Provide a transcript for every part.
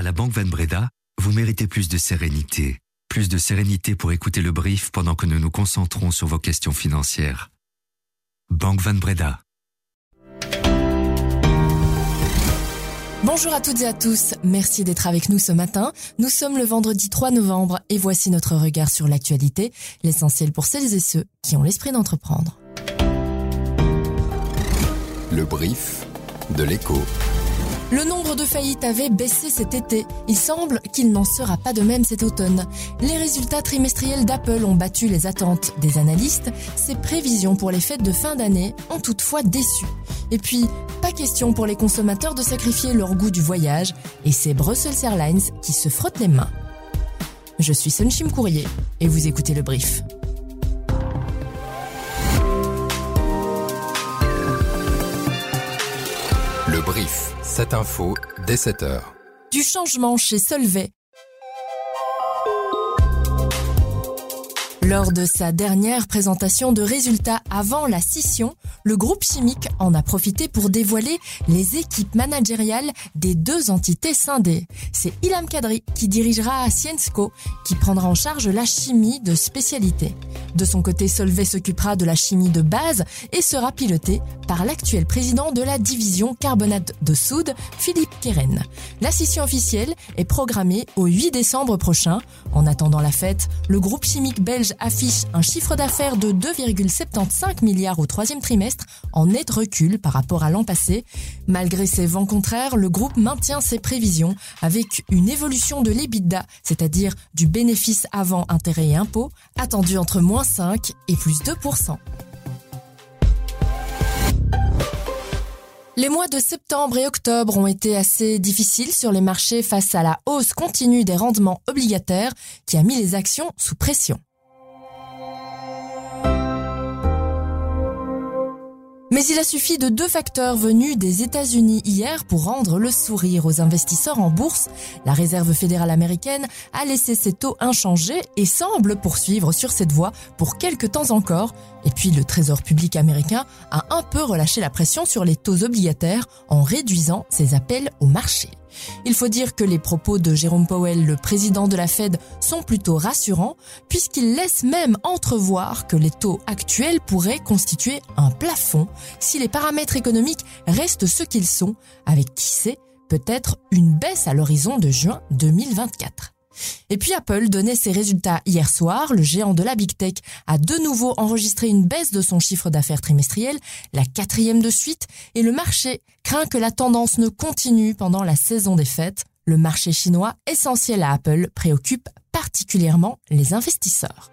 À la Banque Van Breda, vous méritez plus de sérénité. Plus de sérénité pour écouter le brief pendant que nous nous concentrons sur vos questions financières. Banque Van Breda. Bonjour à toutes et à tous, merci d'être avec nous ce matin. Nous sommes le vendredi 3 novembre et voici notre regard sur l'actualité, l'essentiel pour celles et ceux qui ont l'esprit d'entreprendre. Le brief de l'écho. Le nombre de faillites avait baissé cet été. Il semble qu'il n'en sera pas de même cet automne. Les résultats trimestriels d'Apple ont battu les attentes des analystes. Ces prévisions pour les fêtes de fin d'année ont toutefois déçu. Et puis, pas question pour les consommateurs de sacrifier leur goût du voyage et c'est Brussels Airlines qui se frottent les mains. Je suis Sunshim Courrier et vous écoutez le brief. Le brief, cette info dès 7h. Du changement chez Solvay Lors de sa dernière présentation de résultats avant la scission, le groupe chimique en a profité pour dévoiler les équipes managériales des deux entités scindées. C'est Ilham Kadri qui dirigera Scienco, qui prendra en charge la chimie de spécialité. De son côté, Solvay s'occupera de la chimie de base et sera piloté par l'actuel président de la division carbonate de soude, Philippe Keren. La scission officielle est programmée au 8 décembre prochain. En attendant la fête, le groupe chimique belge affiche un chiffre d'affaires de 2,75 milliards au troisième trimestre, en net recul par rapport à l'an passé. Malgré ces vents contraires, le groupe maintient ses prévisions avec une évolution de l'EBITDA, c'est-à-dire du bénéfice avant intérêt et impôts, attendu entre moins 5 et plus 2%. Les mois de septembre et octobre ont été assez difficiles sur les marchés face à la hausse continue des rendements obligataires qui a mis les actions sous pression. Mais il a suffi de deux facteurs venus des États-Unis hier pour rendre le sourire aux investisseurs en bourse. La Réserve fédérale américaine a laissé ses taux inchangés et semble poursuivre sur cette voie pour quelques temps encore. Et puis le Trésor public américain a un peu relâché la pression sur les taux obligataires en réduisant ses appels au marché. Il faut dire que les propos de Jérôme Powell, le président de la Fed, sont plutôt rassurants puisqu'ils laissent même entrevoir que les taux actuels pourraient constituer un plafond si les paramètres économiques restent ce qu'ils sont, avec qui sait peut-être une baisse à l'horizon de juin 2024. Et puis Apple donnait ses résultats hier soir. Le géant de la Big Tech a de nouveau enregistré une baisse de son chiffre d'affaires trimestriel, la quatrième de suite, et le marché craint que la tendance ne continue pendant la saison des fêtes. Le marché chinois, essentiel à Apple, préoccupe particulièrement les investisseurs.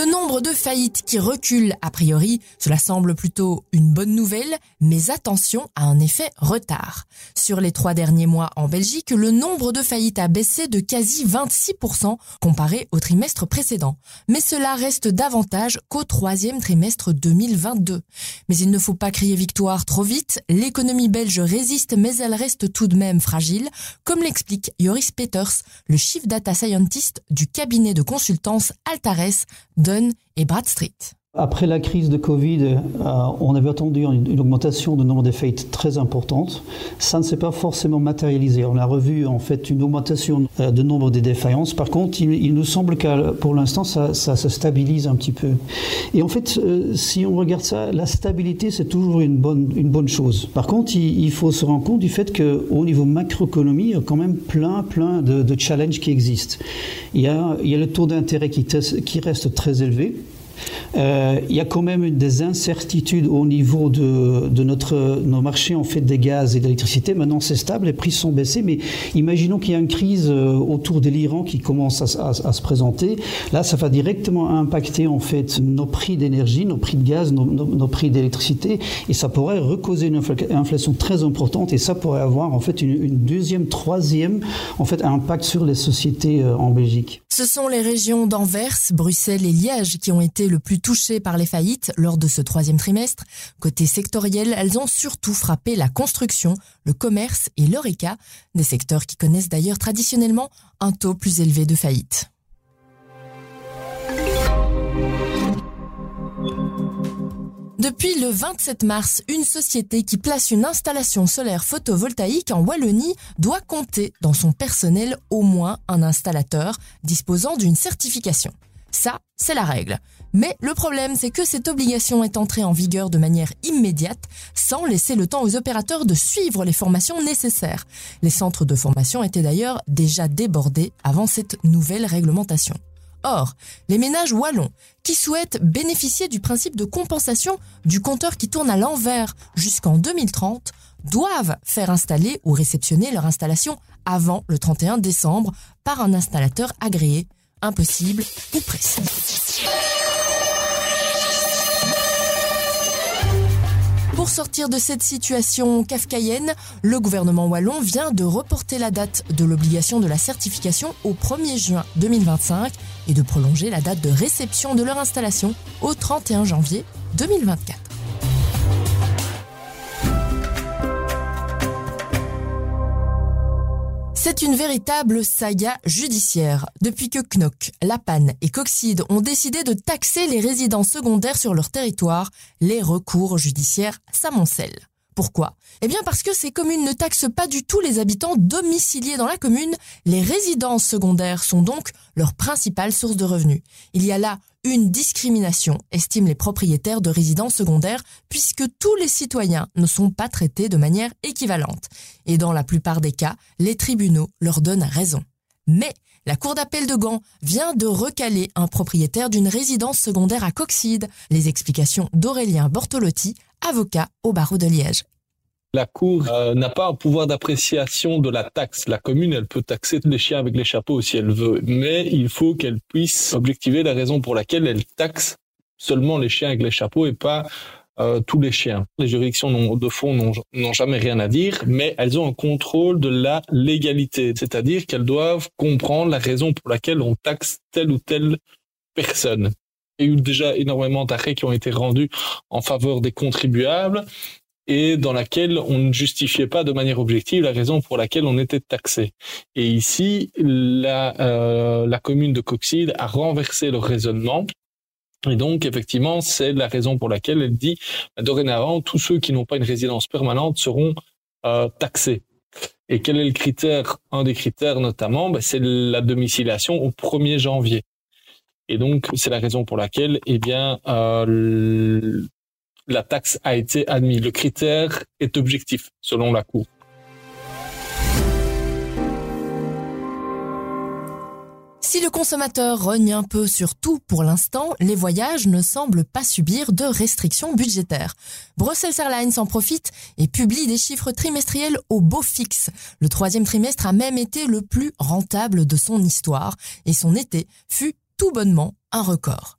Le nombre de faillites qui recule, a priori, cela semble plutôt une bonne nouvelle, mais attention à un effet retard. Sur les trois derniers mois en Belgique, le nombre de faillites a baissé de quasi 26% comparé au trimestre précédent. Mais cela reste davantage qu'au troisième trimestre 2022. Mais il ne faut pas crier victoire trop vite, l'économie belge résiste mais elle reste tout de même fragile, comme l'explique Joris Peters, le chief data scientist du cabinet de consultance Altares Et Bradstreet. Après la crise de Covid, euh, on avait attendu une, augmentation du nombre de faillites très importante. Ça ne s'est pas forcément matérialisé. On a revu en fait une augmentation euh, du nombre des défaillances. Par contre, il, nous semble que pour l'instant, ça, se stabilise un petit peu. Et en fait, euh, si on regarde ça, la stabilité, c'est toujours une bonne, chose. Par contre, il, faut se rendre compte du fait qu'au niveau macroéconomie, il y a quand même plein, plein de, challenges qui existent. Il y a, le taux d'intérêt qui reste très élevé. Euh, il y a quand même des incertitudes au niveau de, de notre, nos marchés en fait des gaz et d'électricité. Maintenant, c'est stable, les prix sont baissés, mais imaginons qu'il y a une crise euh, autour de l'Iran qui commence à, se présenter. Là, ça va directement impacter en fait nos prix d'énergie, nos prix de gaz, nos, nos, prix d'électricité, et ça pourrait recauser une inflation très importante, et ça pourrait avoir en fait une, une deuxième, troisième en fait impact sur les sociétés euh, en Belgique. Ce sont les régions d'Anvers, Bruxelles et Liège qui ont été le plus touchées par les faillites lors de ce troisième trimestre. Côté sectoriel, elles ont surtout frappé la construction, le commerce et l'oreca, des secteurs qui connaissent d'ailleurs traditionnellement un taux plus élevé de faillite. Depuis le 27 mars, une société qui place une installation solaire photovoltaïque en Wallonie doit compter dans son personnel au moins un installateur disposant d'une certification. Ça, c'est la règle. Mais le problème, c'est que cette obligation est entrée en vigueur de manière immédiate, sans laisser le temps aux opérateurs de suivre les formations nécessaires. Les centres de formation étaient d'ailleurs déjà débordés avant cette nouvelle réglementation. Or, les ménages wallons qui souhaitent bénéficier du principe de compensation du compteur qui tourne à l'envers jusqu'en 2030 doivent faire installer ou réceptionner leur installation avant le 31 décembre par un installateur agréé. Impossible ou presque. Pour sortir de cette situation kafkaïenne, le gouvernement wallon vient de reporter la date de l'obligation de la certification au 1er juin 2025 et de prolonger la date de réception de leur installation au 31 janvier 2024. C'est une véritable saga judiciaire. Depuis que Knock, Lapan et Coxide ont décidé de taxer les résidents secondaires sur leur territoire, les recours judiciaires s'amoncellent. Pourquoi? Eh bien parce que ces communes ne taxent pas du tout les habitants domiciliés dans la commune. Les résidences secondaires sont donc leur principale source de revenus. Il y a là une discrimination, estiment les propriétaires de résidences secondaires, puisque tous les citoyens ne sont pas traités de manière équivalente. Et dans la plupart des cas, les tribunaux leur donnent raison. Mais la Cour d'appel de Gand vient de recaler un propriétaire d'une résidence secondaire à Coxide. Les explications d'Aurélien Bortolotti, avocat au barreau de Liège. La Cour euh, n'a pas un pouvoir d'appréciation de la taxe. La commune, elle peut taxer les chiens avec les chapeaux si elle veut, mais il faut qu'elle puisse objectiver la raison pour laquelle elle taxe seulement les chiens avec les chapeaux et pas euh, tous les chiens. Les juridictions de fond n'ont jamais rien à dire, mais elles ont un contrôle de la légalité, c'est-à-dire qu'elles doivent comprendre la raison pour laquelle on taxe telle ou telle personne. Il y a eu déjà énormément d'arrêts qui ont été rendus en faveur des contribuables et dans laquelle on ne justifiait pas de manière objective la raison pour laquelle on était taxé. Et ici, la, euh, la commune de Coxide a renversé le raisonnement et donc, effectivement, c'est la raison pour laquelle elle dit, bah, dorénavant, tous ceux qui n'ont pas une résidence permanente seront euh, taxés. Et quel est le critère? Un des critères, notamment, bah, c'est la domiciliation au 1er janvier. Et donc, c'est la raison pour laquelle, eh bien, euh, la taxe a été admise. Le critère est objectif, selon la Cour. Si le consommateur rogne un peu sur tout pour l'instant, les voyages ne semblent pas subir de restrictions budgétaires. Brussels Airlines en profite et publie des chiffres trimestriels au beau fixe. Le troisième trimestre a même été le plus rentable de son histoire et son été fut tout bonnement un record.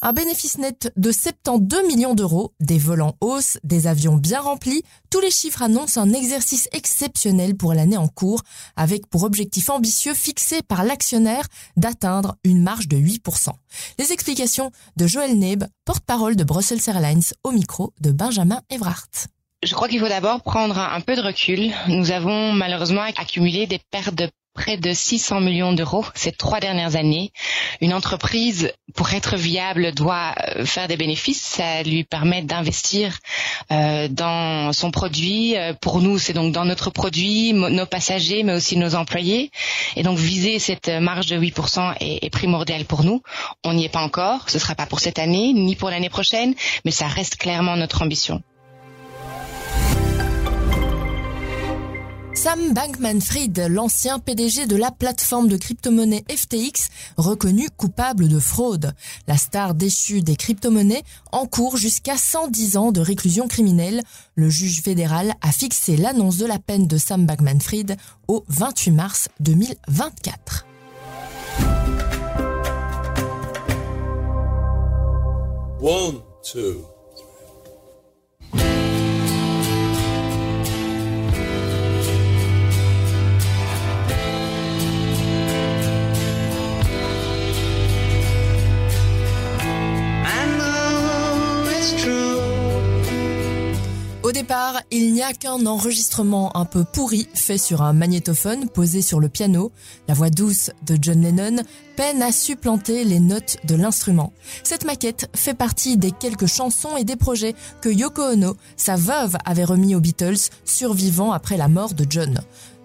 Un bénéfice net de 72 millions d'euros, des vols en hausse, des avions bien remplis, tous les chiffres annoncent un exercice exceptionnel pour l'année en cours, avec pour objectif ambitieux fixé par l'actionnaire d'atteindre une marge de 8%. Les explications de Joël Neb, porte-parole de Brussels Airlines, au micro de Benjamin Evrart. Je crois qu'il faut d'abord prendre un peu de recul. Nous avons malheureusement accumulé des pertes de près de 600 millions d'euros ces trois dernières années. Une entreprise, pour être viable, doit euh, faire des bénéfices. Ça lui permet d'investir euh, dans son produit. Euh, pour nous, c'est donc dans notre produit, nos passagers, mais aussi nos employés. Et donc viser cette marge de 8% est, est primordial pour nous. On n'y est pas encore. Ce ne sera pas pour cette année, ni pour l'année prochaine, mais ça reste clairement notre ambition. Sam Bankman-Fried, l'ancien PDG de la plateforme de crypto-monnaie FTX, reconnu coupable de fraude. La star déchue des crypto-monnaies encourt jusqu'à 110 ans de réclusion criminelle. Le juge fédéral a fixé l'annonce de la peine de Sam Bankman-Fried au 28 mars 2024. One, two. Au départ, il n'y a qu'un enregistrement un peu pourri fait sur un magnétophone posé sur le piano. La voix douce de John Lennon peine à supplanter les notes de l'instrument. Cette maquette fait partie des quelques chansons et des projets que Yoko Ono, sa veuve, avait remis aux Beatles, survivant après la mort de John.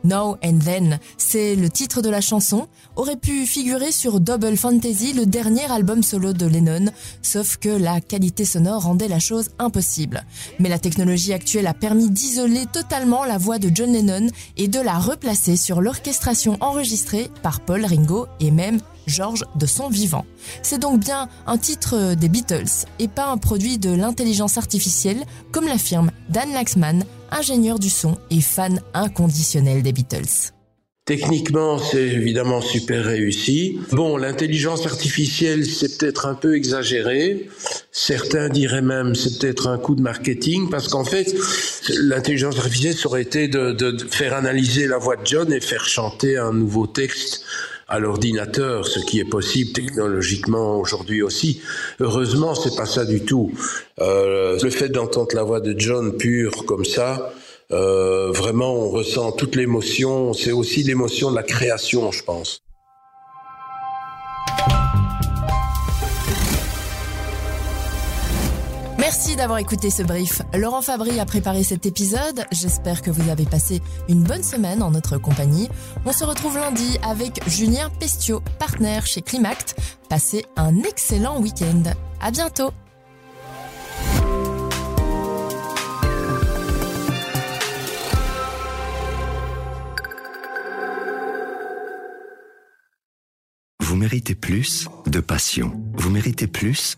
Now and Then, c'est le titre de la chanson, aurait pu figurer sur Double Fantasy, le dernier album solo de Lennon, sauf que la qualité sonore rendait la chose impossible. Mais la technologie actuelle a permis d'isoler totalement la voix de John Lennon et de la replacer sur l'orchestration enregistrée par Paul Ringo et même George de son vivant. C'est donc bien un titre des Beatles et pas un produit de l'intelligence artificielle, comme l'affirme Dan Laxman, ingénieur du son et fan inconditionnel des Beatles. Techniquement, c'est évidemment super réussi. Bon, l'intelligence artificielle, c'est peut-être un peu exagéré. Certains diraient même c'est peut-être un coup de marketing parce qu'en fait, l'intelligence artificielle, ça aurait été de, de faire analyser la voix de John et faire chanter un nouveau texte à l'ordinateur, ce qui est possible technologiquement aujourd'hui aussi. Heureusement, c'est pas ça du tout. Euh, le fait d'entendre la voix de John pure comme ça, euh, vraiment, on ressent toute l'émotion. C'est aussi l'émotion de la création, je pense. Merci d'avoir écouté ce brief. Laurent Fabry a préparé cet épisode. J'espère que vous avez passé une bonne semaine en notre compagnie. On se retrouve lundi avec Julien Pestio, partenaire chez Climact. Passez un excellent week-end. À bientôt! Vous méritez plus de passion. Vous méritez plus